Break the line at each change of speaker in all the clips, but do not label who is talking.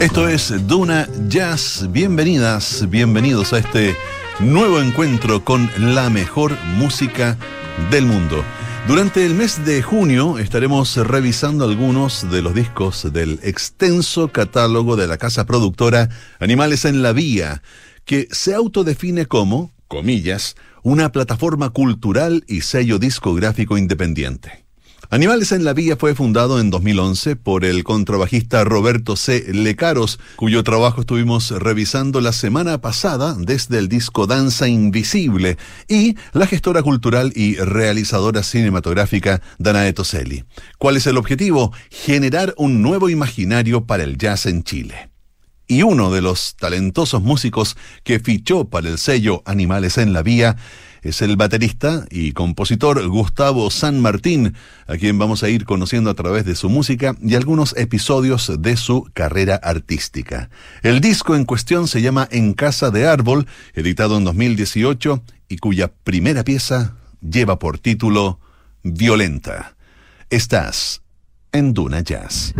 Esto es Duna Jazz. Bienvenidas, bienvenidos a este nuevo encuentro con la mejor música del mundo. Durante el mes de junio estaremos revisando algunos de los discos del extenso catálogo de la casa productora Animales en la Vía, que se autodefine como, comillas, una plataforma cultural y sello discográfico independiente. Animales en la Vía fue fundado en 2011 por el contrabajista Roberto C. Lecaros, cuyo trabajo estuvimos revisando la semana pasada desde el disco Danza Invisible, y la gestora cultural y realizadora cinematográfica Danae Toselli. ¿Cuál es el objetivo? Generar un nuevo imaginario para el jazz en Chile y uno de los talentosos músicos que fichó para el sello Animales en la Vía es el baterista y compositor Gustavo San Martín, a quien vamos a ir conociendo a través de su música y algunos episodios de su carrera artística. El disco en cuestión se llama En Casa de Árbol, editado en 2018 y cuya primera pieza lleva por título Violenta. Estás en Duna Jazz.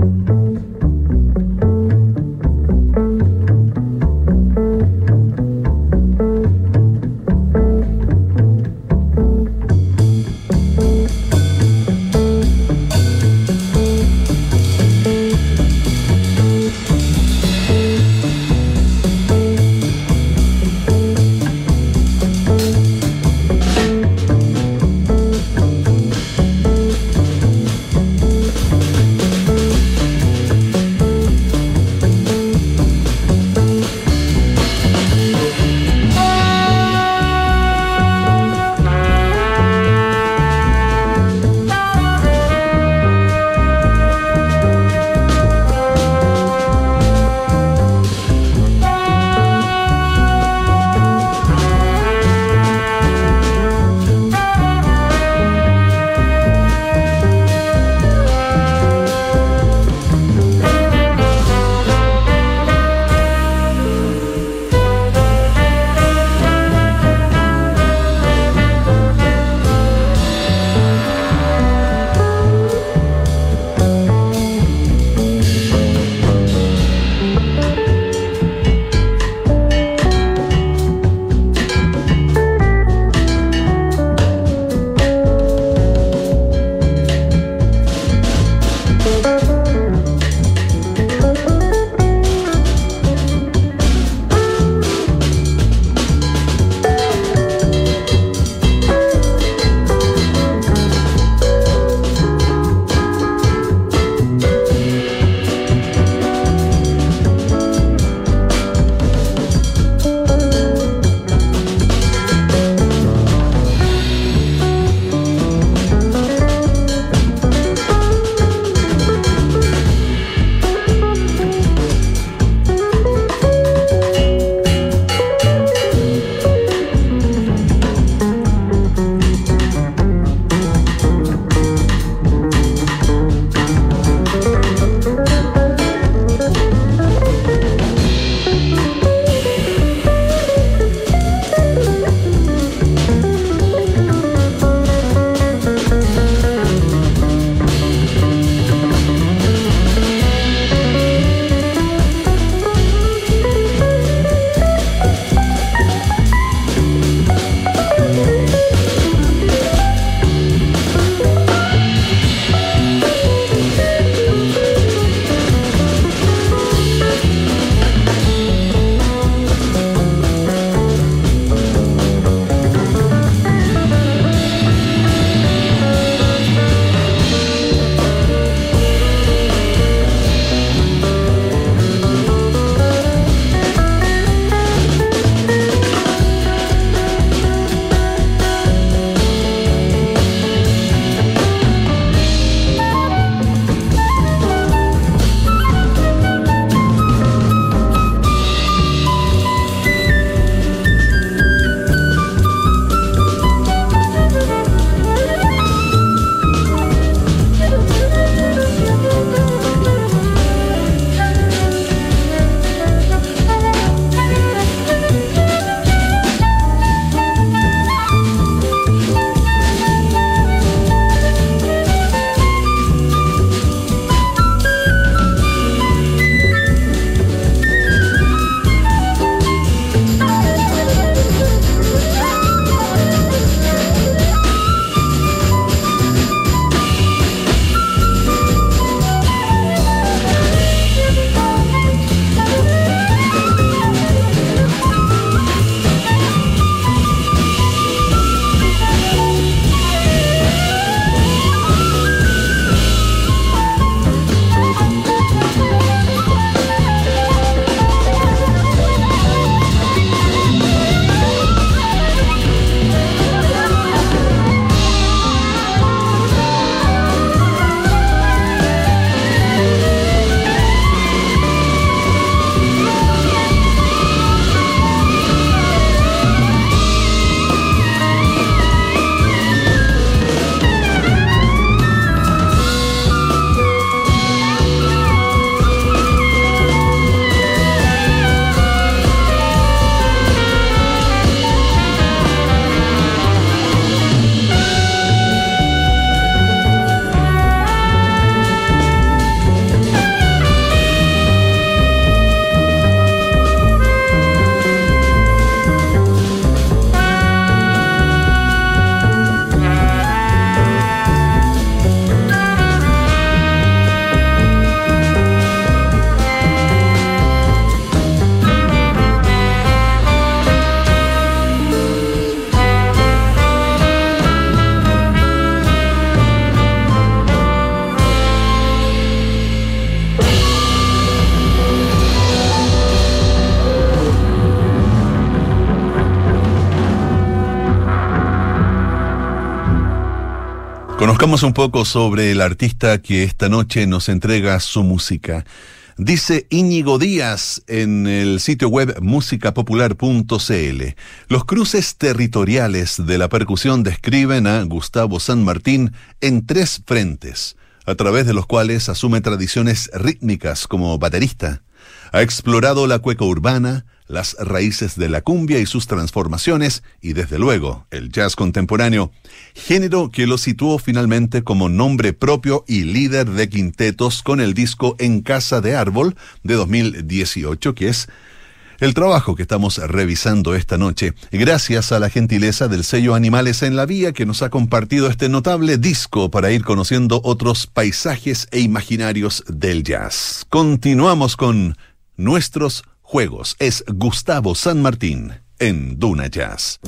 Un poco sobre el artista que esta noche nos entrega su música. Dice Íñigo Díaz en el sitio web musicapopular.cl. Los cruces territoriales de la percusión describen a Gustavo San Martín en tres frentes, a través de los cuales asume tradiciones rítmicas como baterista. Ha explorado la cueca urbana, las raíces de la cumbia y sus transformaciones, y desde luego el jazz contemporáneo, género que lo situó finalmente como nombre propio y líder de quintetos con el disco En Casa de Árbol de 2018, que es el trabajo que estamos revisando esta noche, gracias a la gentileza del sello Animales en la Vía que nos ha compartido este notable disco para ir conociendo otros paisajes e imaginarios del jazz. Continuamos con nuestros juegos. Es Gustavo San Martín en Duna Jazz.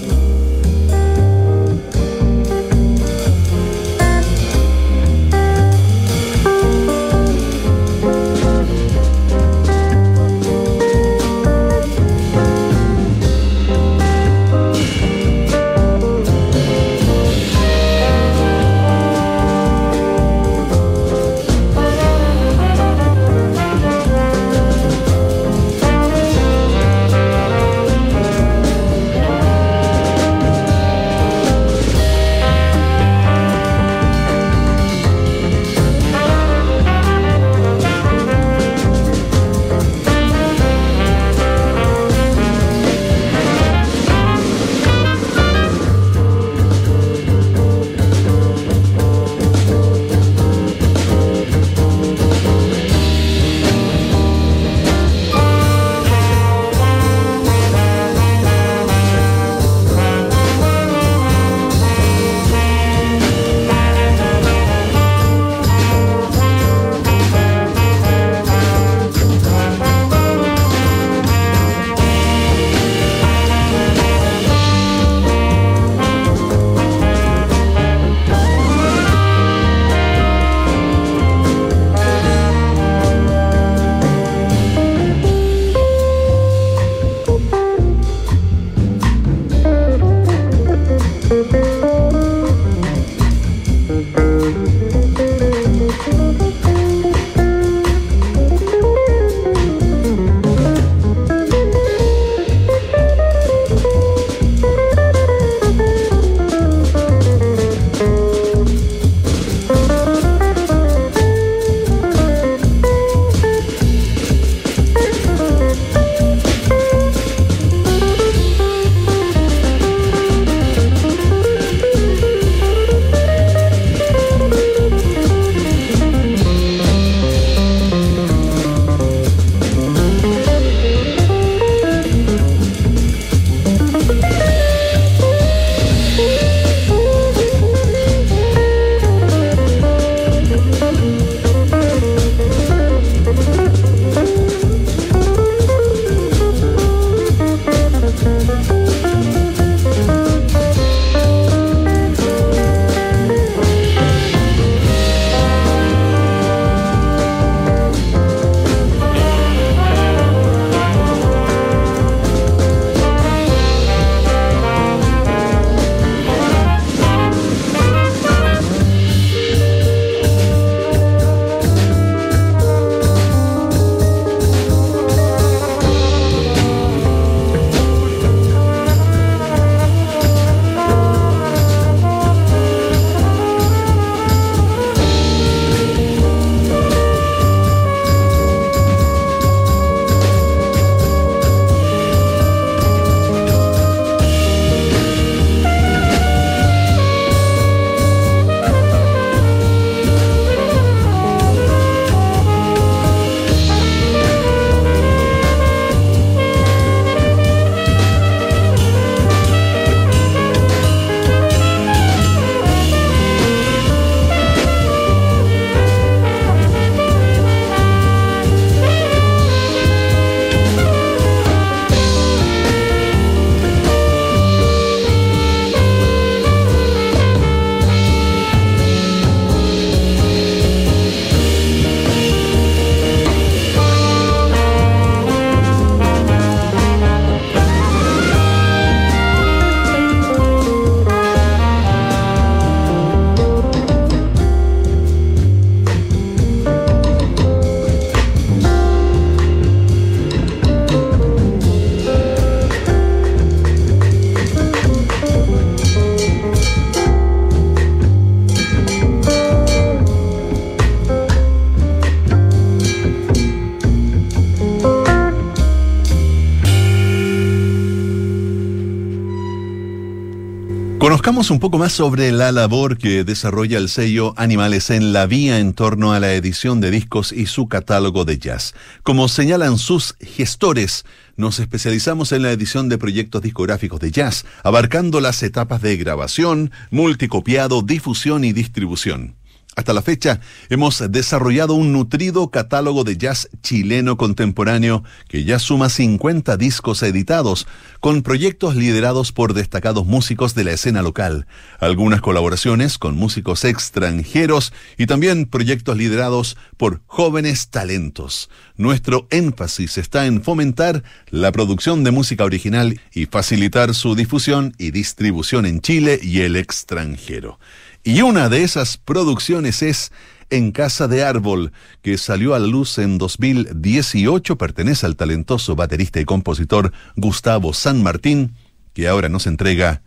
Un poco más sobre la labor que desarrolla el sello Animales en la Vía en torno a la edición de discos y su catálogo de jazz. Como señalan sus gestores, nos especializamos en la edición de proyectos discográficos de jazz, abarcando las etapas de grabación, multicopiado, difusión y distribución. Hasta la fecha, hemos desarrollado un nutrido catálogo de jazz chileno contemporáneo que ya suma 50 discos editados, con proyectos liderados por destacados músicos de la escena local, algunas colaboraciones con músicos extranjeros y también proyectos liderados por jóvenes talentos. Nuestro énfasis está en fomentar la producción de música original y facilitar su difusión y distribución en Chile y el extranjero. Y una de esas producciones es En Casa de Árbol, que salió a la luz en 2018, pertenece al talentoso baterista y compositor Gustavo San Martín, que ahora nos entrega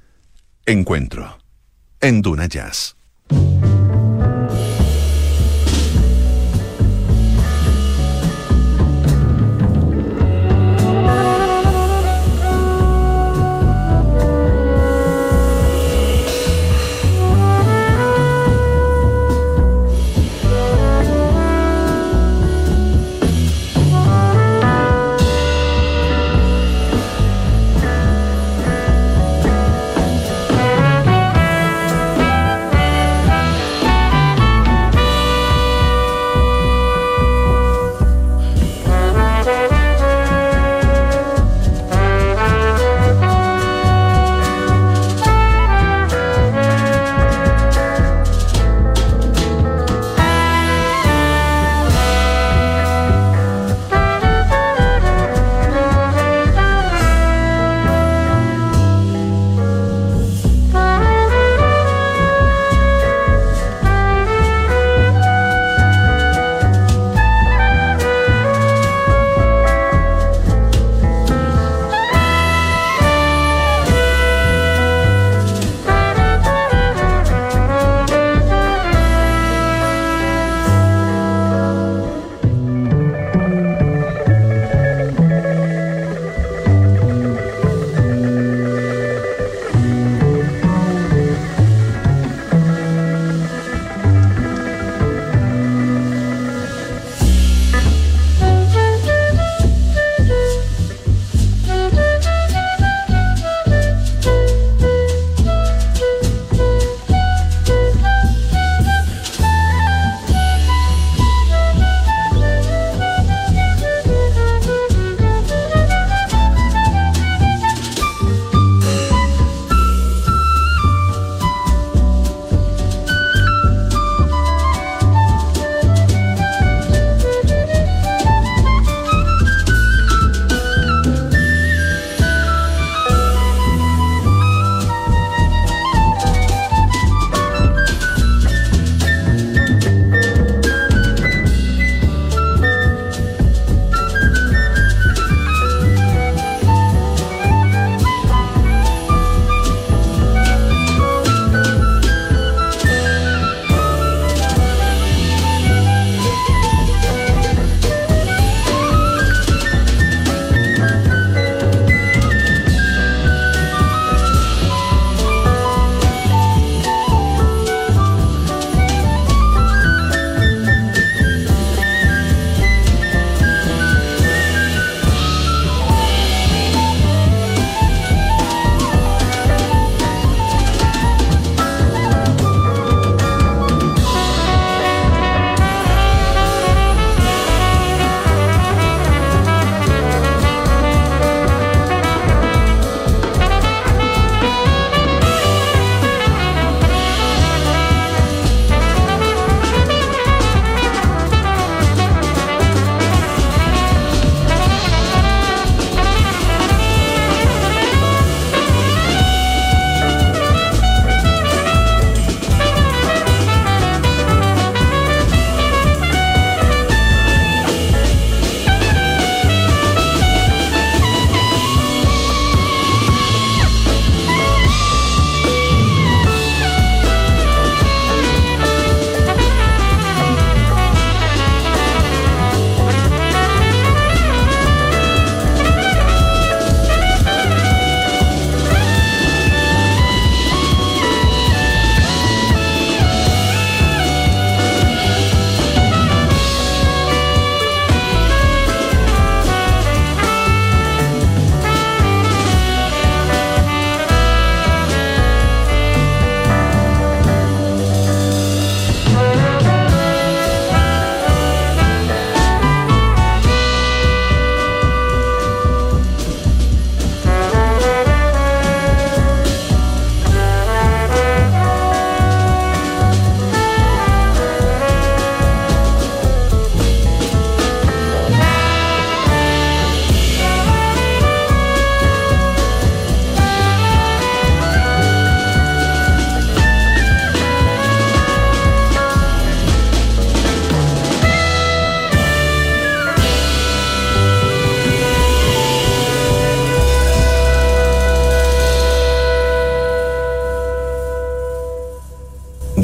Encuentro en Duna Jazz.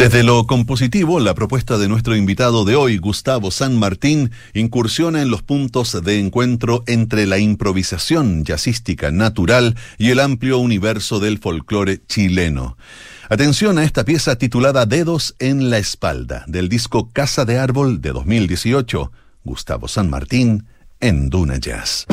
Desde lo compositivo, la propuesta de nuestro invitado de hoy, Gustavo San Martín, incursiona en los puntos de encuentro entre la improvisación jazzística natural y el amplio universo del folclore chileno. Atención a esta pieza titulada Dedos en la espalda, del disco Casa de Árbol de 2018, Gustavo San Martín en Duna Jazz.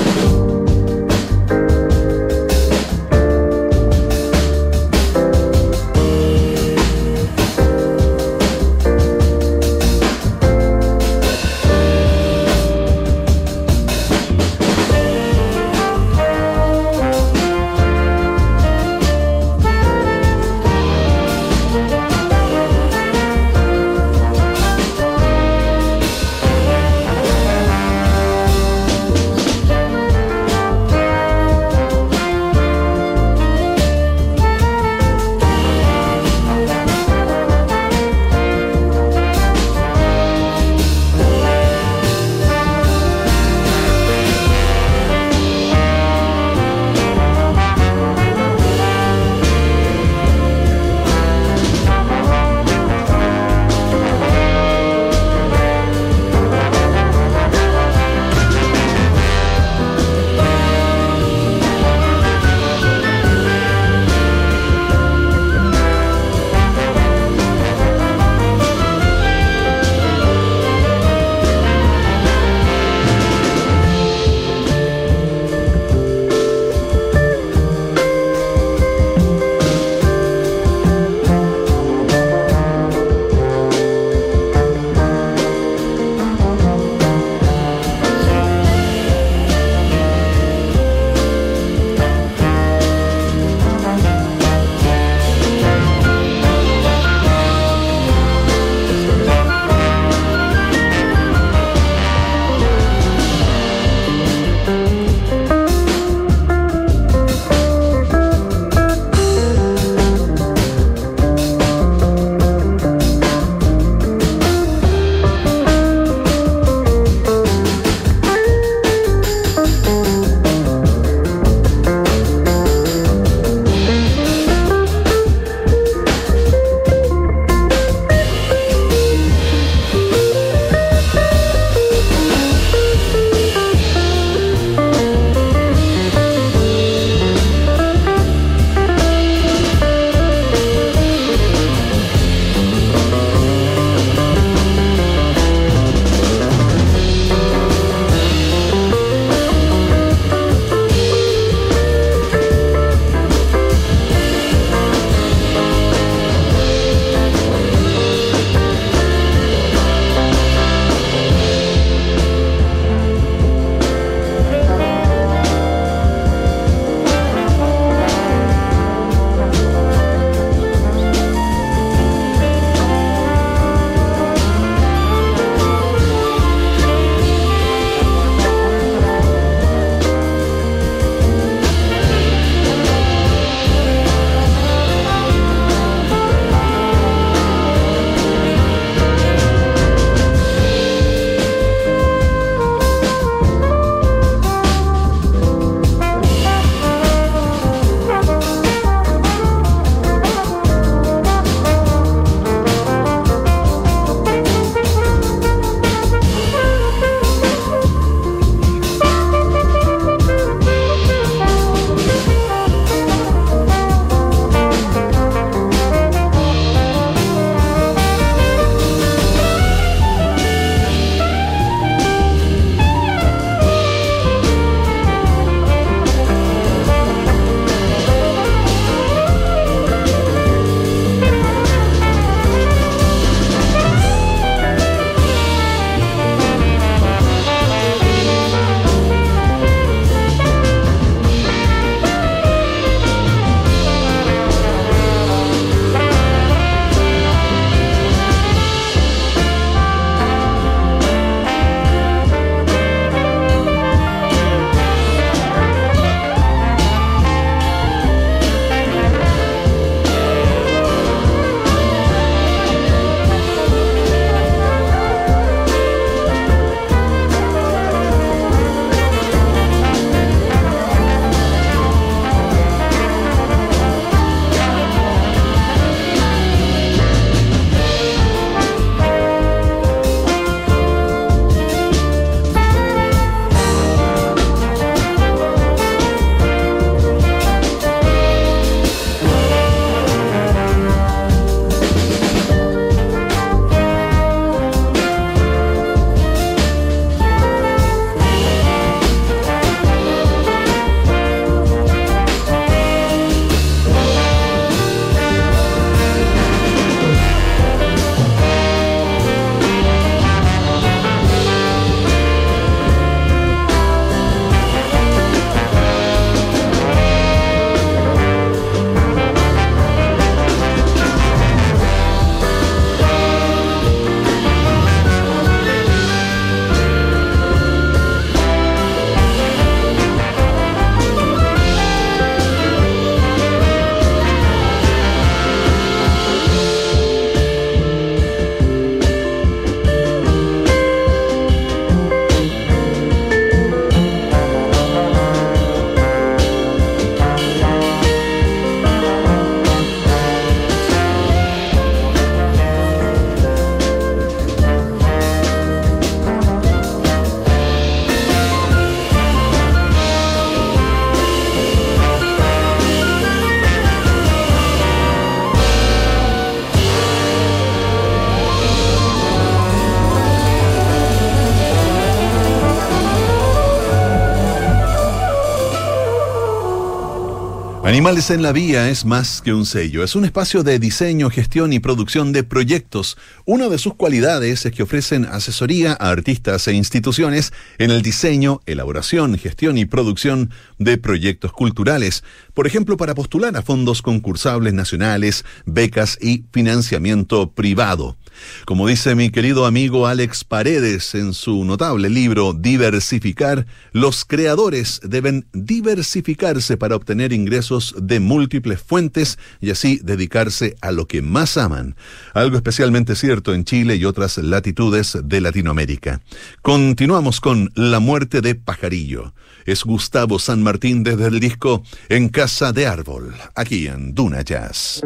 Animales en la Vía es más que un sello, es un espacio de diseño, gestión y producción de proyectos. Una de sus cualidades es que ofrecen asesoría a artistas e instituciones en el diseño, elaboración, gestión y producción de proyectos culturales, por ejemplo, para postular a fondos concursables nacionales, becas y financiamiento privado. Como dice mi querido amigo Alex Paredes en su notable libro Diversificar, los creadores deben diversificarse para obtener ingresos de múltiples fuentes y así dedicarse a lo que más aman. Algo especialmente cierto en Chile y otras latitudes de Latinoamérica. Continuamos con La muerte de Pajarillo. Es Gustavo San Martín desde el disco En Casa de Árbol, aquí en Duna Jazz.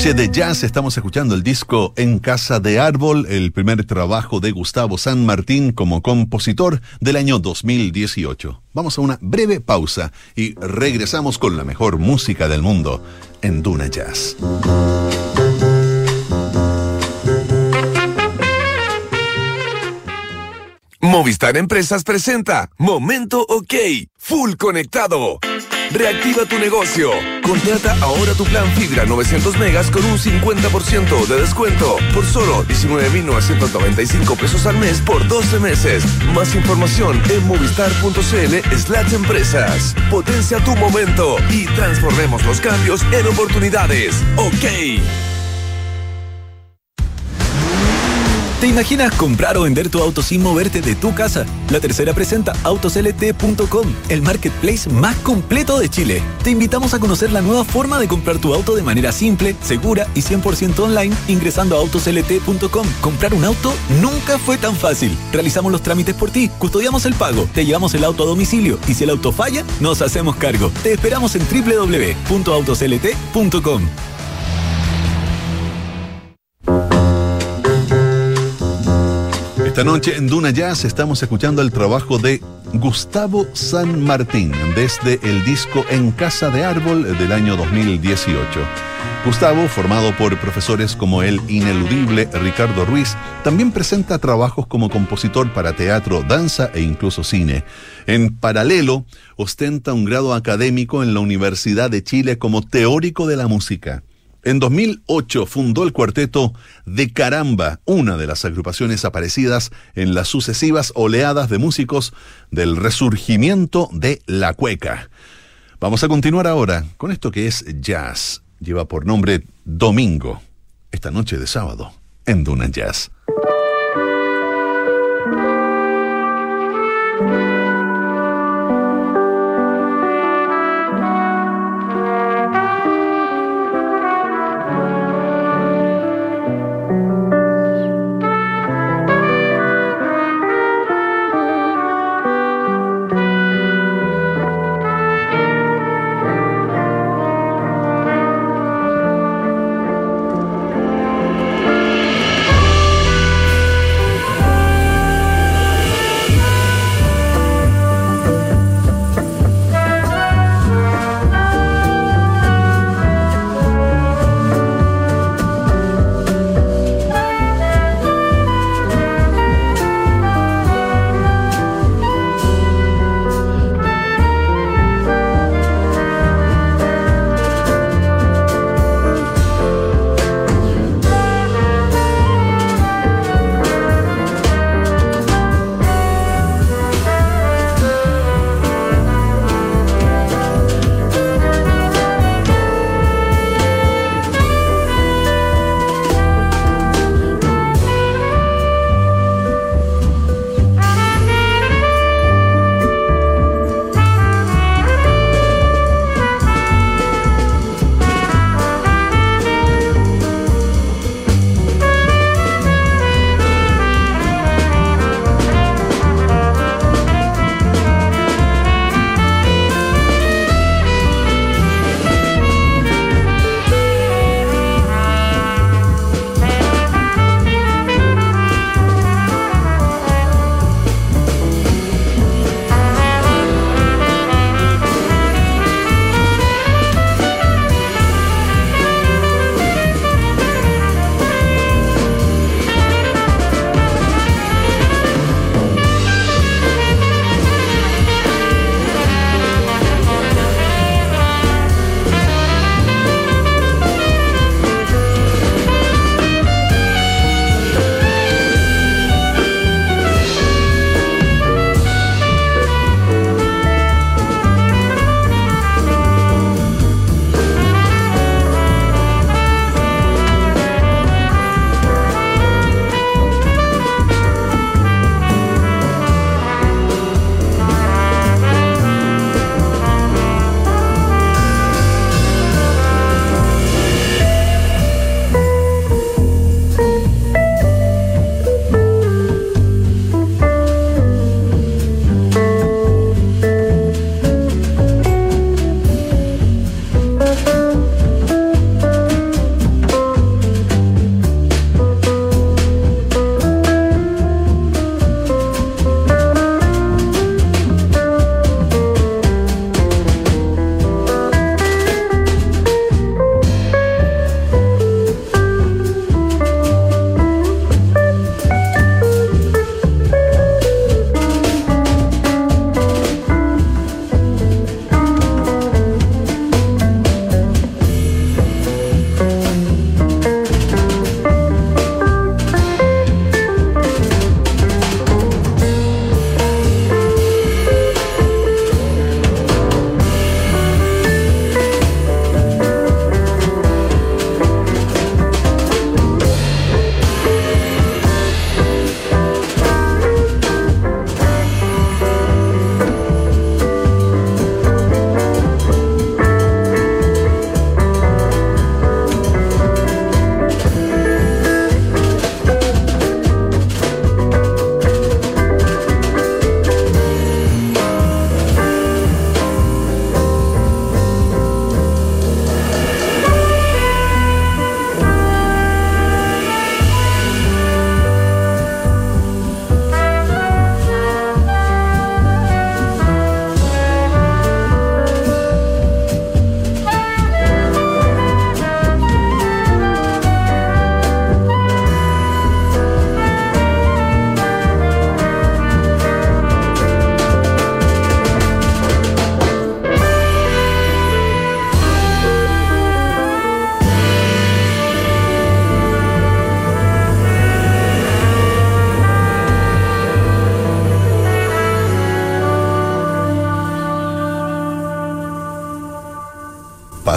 Noche de jazz estamos escuchando el disco En Casa de Árbol, el primer trabajo de Gustavo San Martín como compositor del año 2018. Vamos a una breve pausa y regresamos con la mejor música del mundo en Duna Jazz.
Movistar Empresas presenta Momento OK, Full Conectado. Reactiva tu negocio. Contrata ahora tu plan Fibra 900 megas con un 50% de descuento por solo 19.995 pesos al mes por 12 meses. Más información en movistar.cl slash empresas. Potencia tu momento y transformemos los cambios en oportunidades. OK.
¿Te imaginas comprar o vender tu auto sin moverte de tu casa? La tercera presenta autoslt.com, el marketplace más completo de Chile. Te invitamos a conocer la nueva forma de comprar tu auto de manera simple, segura y 100% online ingresando a autoslt.com. Comprar un auto nunca fue tan fácil. Realizamos los trámites por ti, custodiamos el pago, te llevamos el auto a domicilio y si el auto falla, nos hacemos cargo. Te esperamos en www.autoslt.com.
Esta noche en Duna Jazz estamos escuchando el trabajo de Gustavo San Martín desde el disco En Casa de Árbol del año 2018. Gustavo, formado por profesores como el ineludible Ricardo Ruiz, también presenta trabajos como compositor para teatro, danza e incluso cine. En paralelo, ostenta un grado académico en la Universidad de Chile como teórico de la música. En 2008 fundó el cuarteto De Caramba, una de las agrupaciones aparecidas en las sucesivas oleadas de músicos del resurgimiento de la cueca. Vamos a continuar ahora con esto que es jazz. Lleva por nombre Domingo, esta noche de sábado, en Duna Jazz.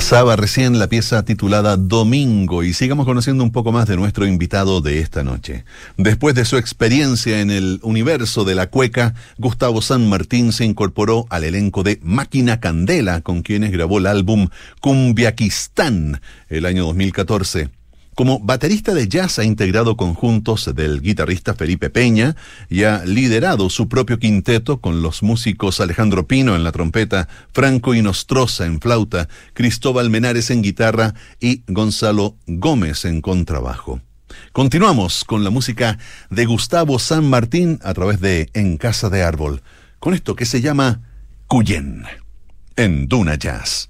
Pasaba recién la pieza titulada Domingo y sigamos conociendo un poco más de nuestro invitado de esta noche. Después de su experiencia en el universo de la cueca, Gustavo San Martín se incorporó al elenco de Máquina Candela, con quienes grabó el álbum Cumbiaquistán el año 2014. Como baterista de jazz ha integrado conjuntos del guitarrista Felipe Peña y ha liderado su propio quinteto con los músicos Alejandro Pino en la trompeta, Franco Inostroza en flauta, Cristóbal Menares en guitarra y Gonzalo Gómez en contrabajo. Continuamos con la música de Gustavo San Martín a través de En Casa de Árbol, con esto que se llama Cuyen, en Duna Jazz.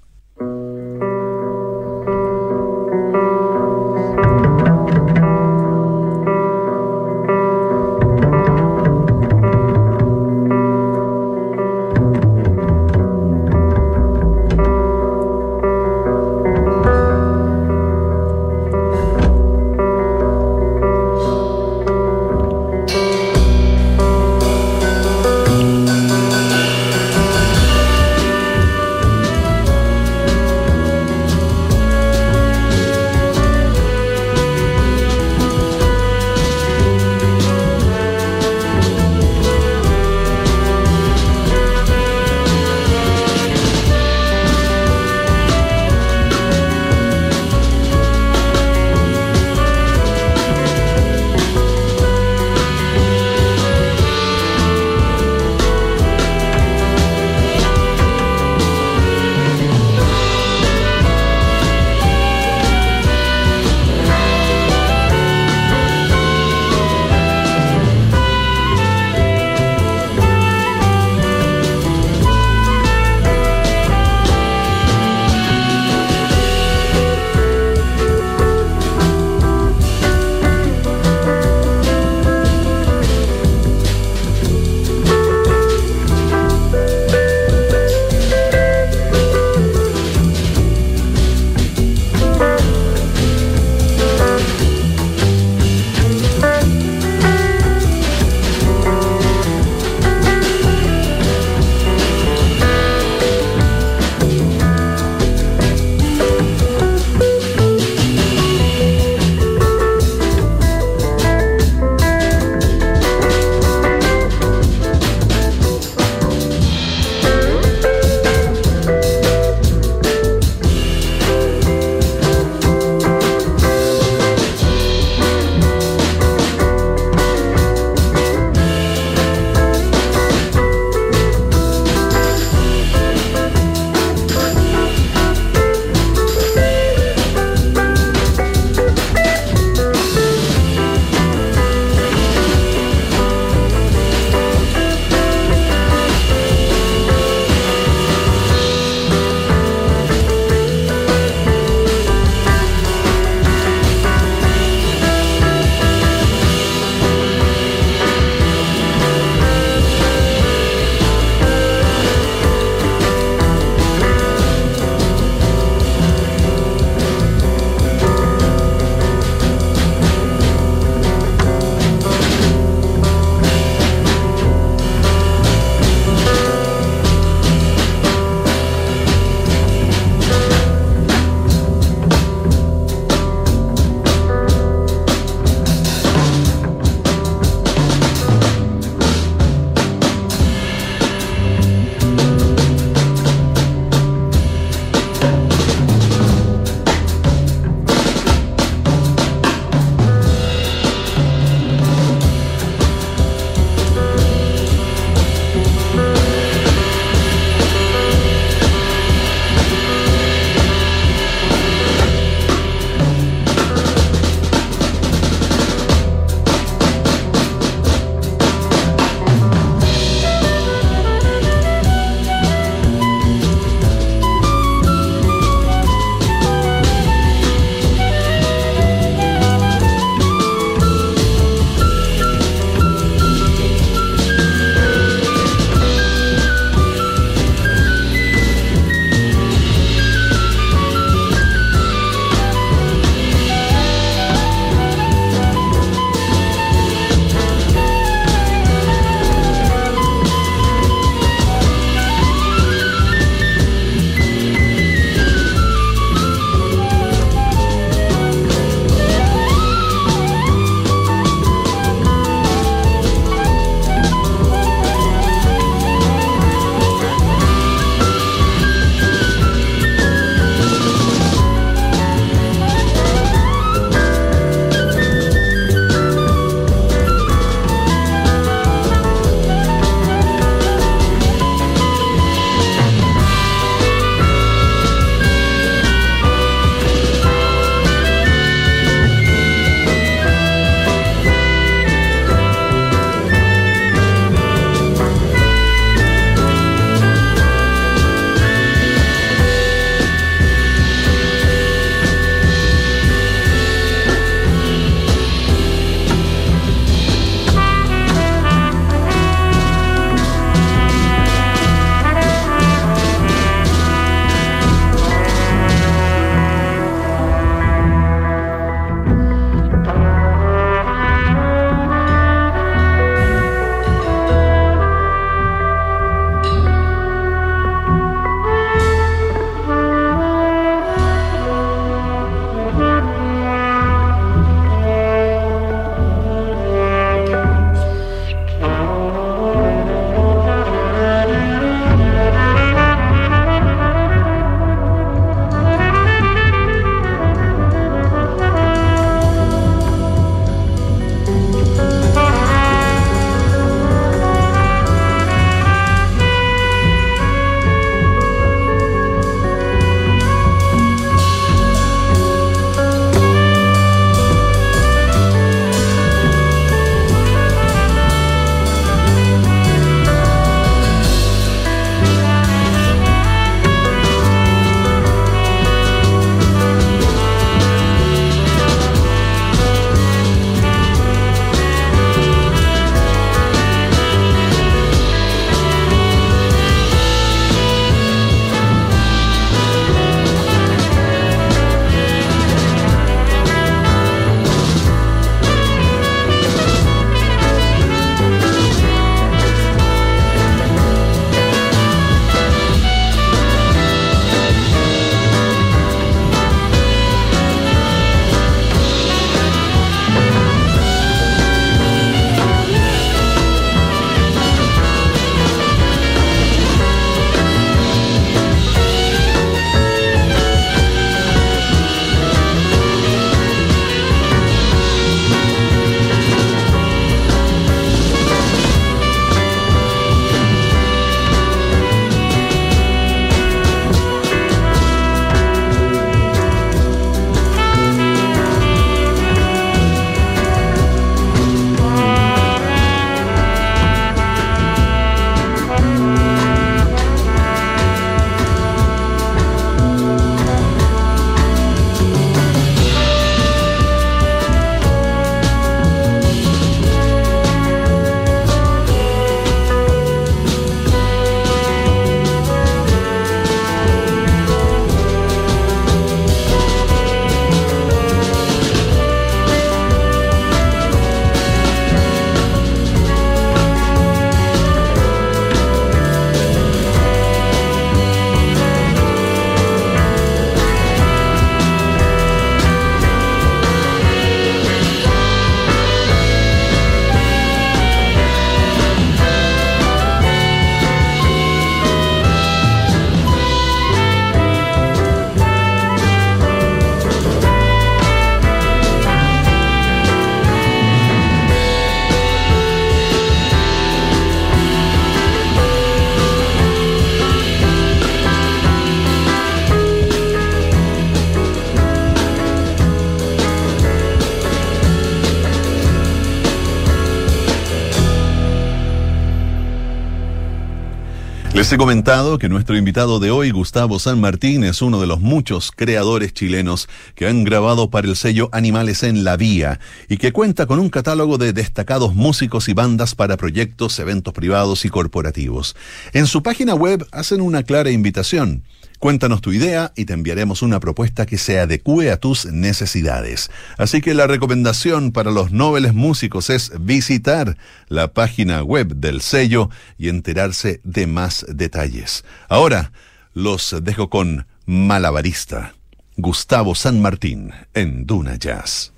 Les he comentado que nuestro invitado de hoy, Gustavo San Martín, es uno de los muchos creadores chilenos que han grabado para el sello Animales en la Vía y que cuenta con un catálogo de destacados músicos y bandas para proyectos, eventos privados y corporativos. En su página web hacen una clara invitación. Cuéntanos tu idea y te enviaremos una propuesta que se adecue a tus necesidades. Así que la recomendación para los nobles músicos es visitar la página web del sello y enterarse de más detalles. Ahora los dejo con Malabarista, Gustavo San Martín en Duna Jazz.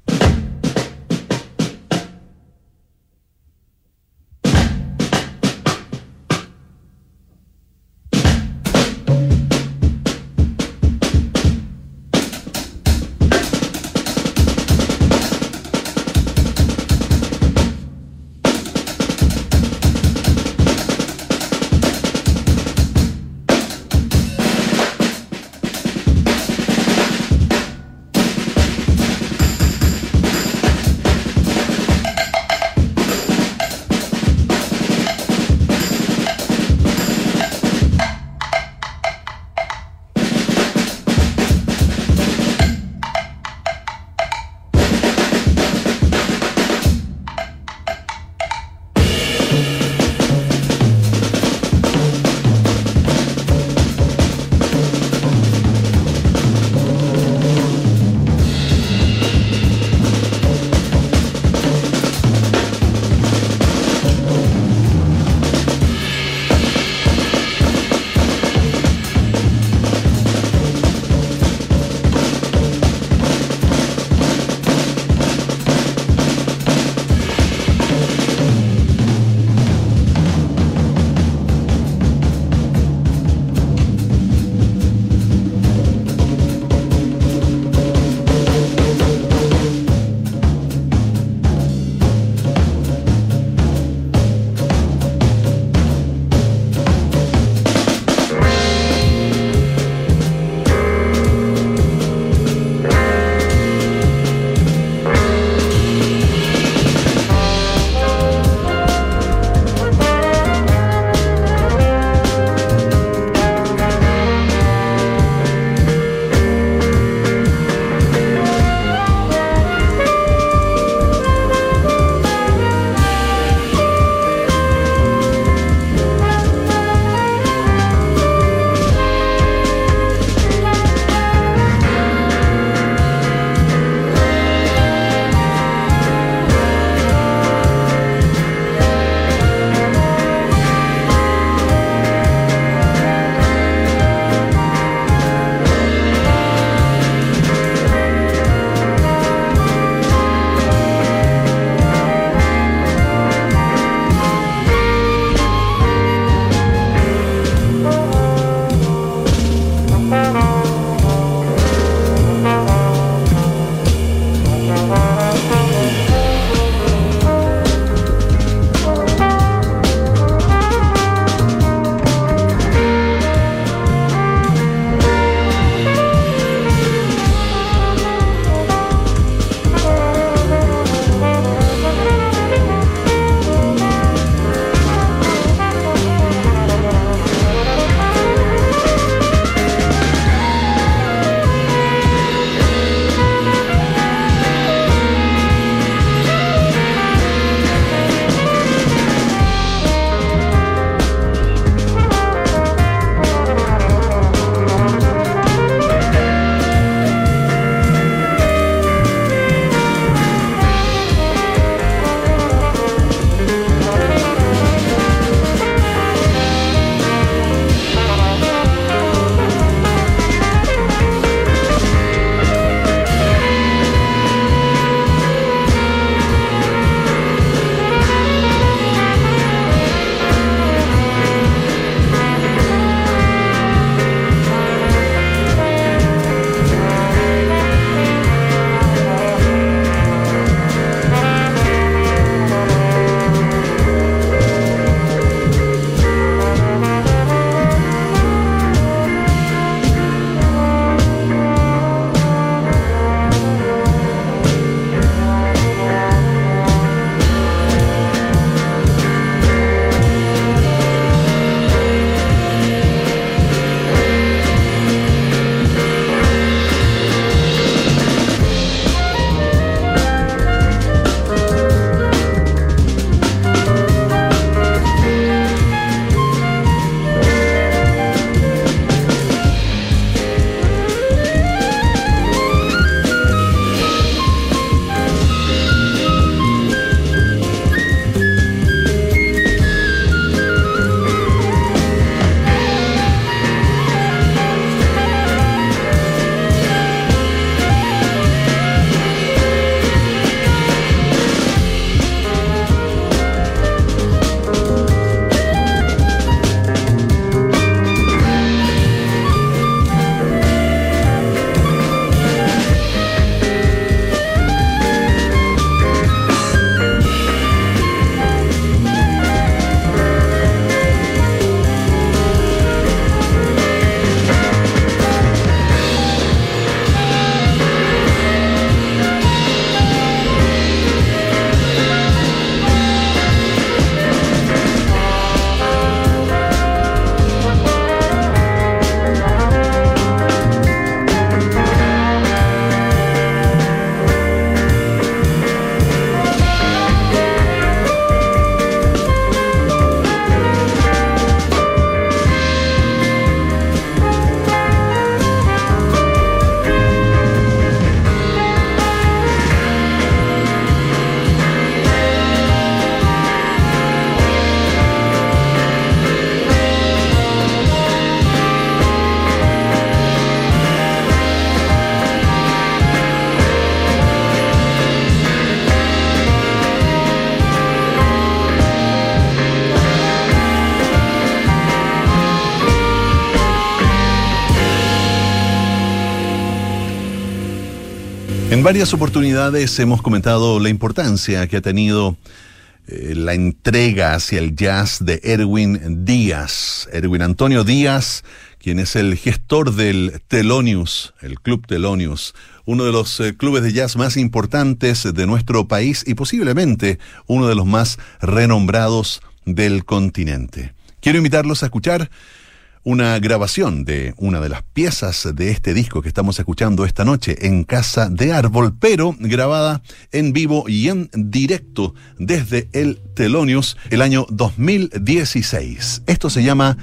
Varias oportunidades hemos comentado la importancia que ha tenido eh, la entrega hacia el jazz de Erwin Díaz, Erwin Antonio Díaz, quien es el gestor del Telonius, el Club Telonius, uno de los eh, clubes de jazz más importantes de nuestro país y posiblemente uno de los más renombrados del continente. Quiero invitarlos a escuchar una grabación de una de las piezas de este disco que estamos escuchando esta noche en Casa de Árbol, pero grabada en vivo y en directo desde el Telonius el año 2016. Esto se llama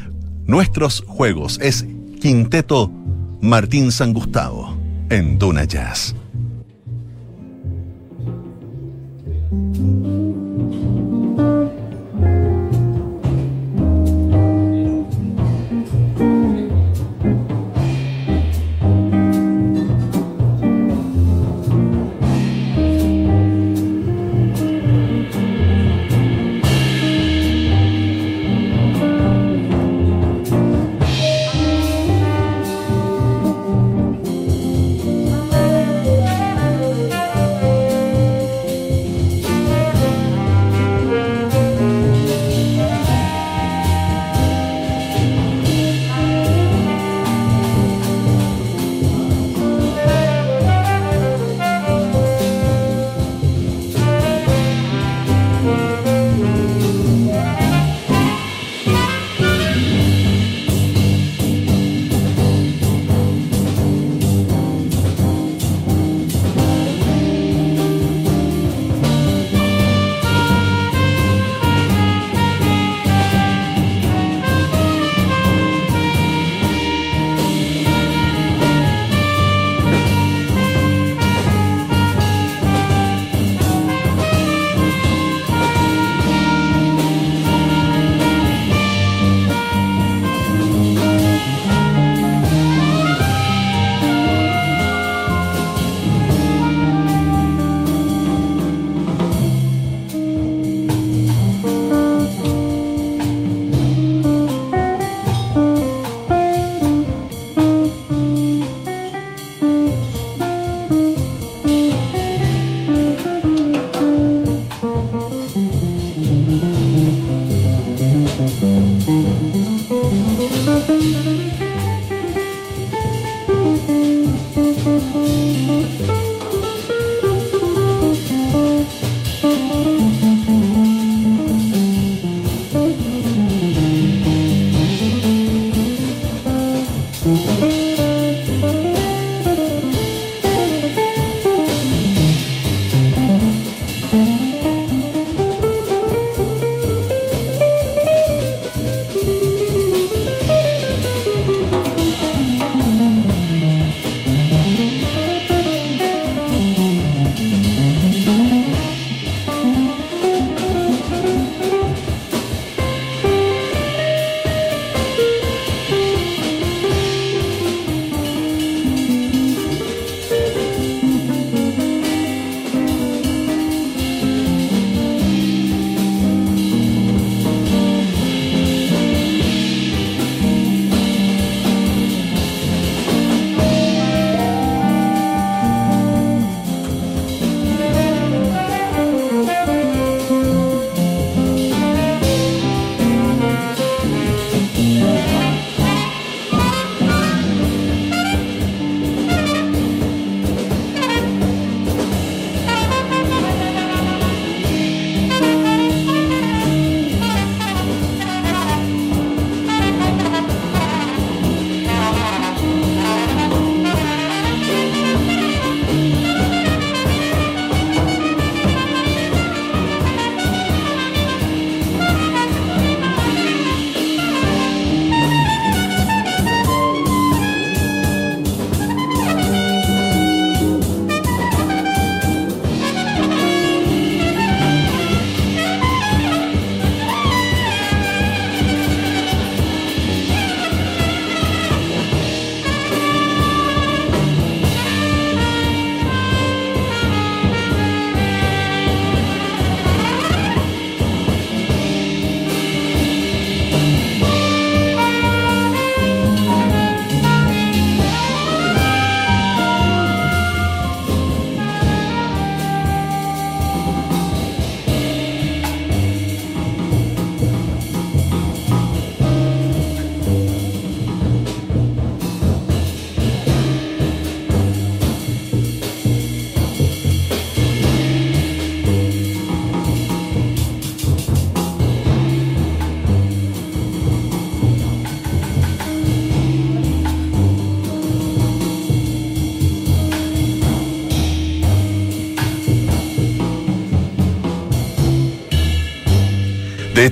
Nuestros Juegos. Es Quinteto Martín San Gustavo en Duna Jazz.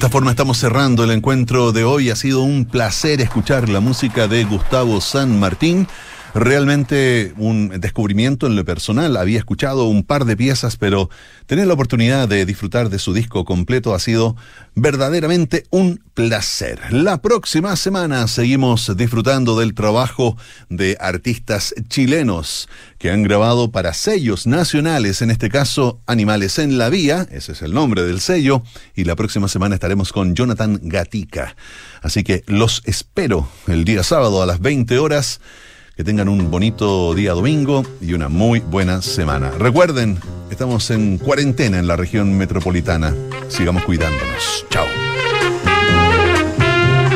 Esta forma estamos cerrando el encuentro de hoy. Ha sido un placer escuchar la música de Gustavo San Martín. Realmente un descubrimiento en lo personal. Había escuchado un par de piezas, pero tener la oportunidad de disfrutar de su disco completo ha sido verdaderamente un placer. La próxima semana seguimos disfrutando del trabajo de artistas chilenos que han grabado para sellos nacionales, en este caso Animales en la Vía, ese es el nombre del sello, y la próxima semana estaremos con Jonathan Gatica. Así que los espero el día sábado a las 20 horas que tengan un bonito día domingo y una muy buena semana. Recuerden, estamos en cuarentena en la región metropolitana. Sigamos cuidándonos. Chao.